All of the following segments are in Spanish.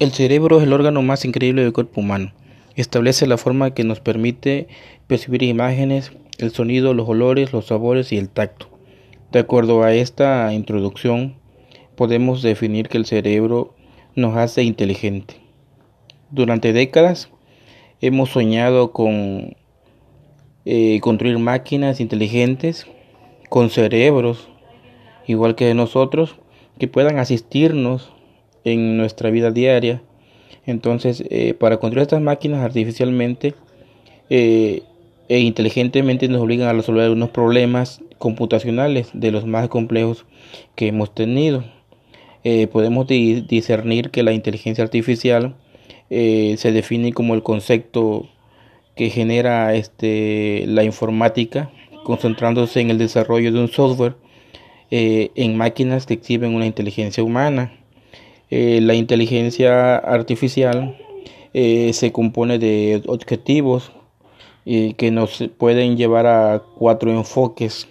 El cerebro es el órgano más increíble del cuerpo humano. Establece la forma que nos permite percibir imágenes, el sonido, los olores, los sabores y el tacto. De acuerdo a esta introducción, podemos definir que el cerebro nos hace inteligente. Durante décadas hemos soñado con eh, construir máquinas inteligentes con cerebros, igual que nosotros, que puedan asistirnos en nuestra vida diaria. Entonces, eh, para construir estas máquinas artificialmente eh, e inteligentemente nos obligan a resolver unos problemas computacionales de los más complejos que hemos tenido. Eh, podemos discernir que la inteligencia artificial se define como el concepto que genera este, la informática, concentrándose en el desarrollo de un software en máquinas que exhiben una inteligencia humana. Eh, la inteligencia artificial eh, se compone de objetivos eh, que nos pueden llevar a cuatro enfoques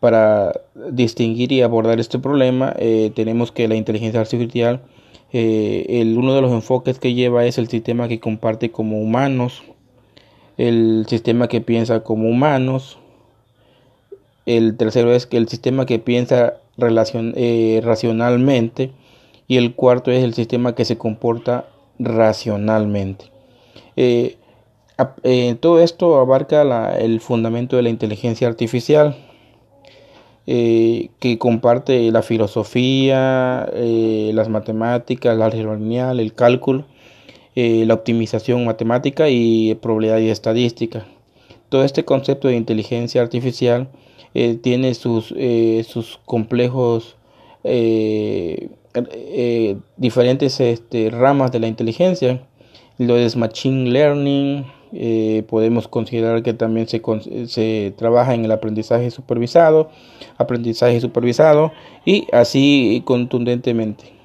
para distinguir y abordar este problema tenemos que la inteligencia artificial el, uno de los enfoques que lleva es el sistema que comparte como humanos el sistema que piensa como humanos el tercero es que el sistema que piensa eh, racionalmente y el cuarto es el sistema que se comporta racionalmente. Eh, eh, todo esto abarca el fundamento de la inteligencia artificial que comparte la filosofía, las matemáticas, la álgebra lineal, el cálculo, la optimización matemática y probabilidad y estadística. Todo este concepto de inteligencia artificial eh, tiene sus, eh, sus complejos eh, diferentes este, ramas de la inteligencia. Lo es Machine Learning, podemos considerar que también se, se, trabaja en el aprendizaje supervisado, aprendizaje supervisado y así contundentemente.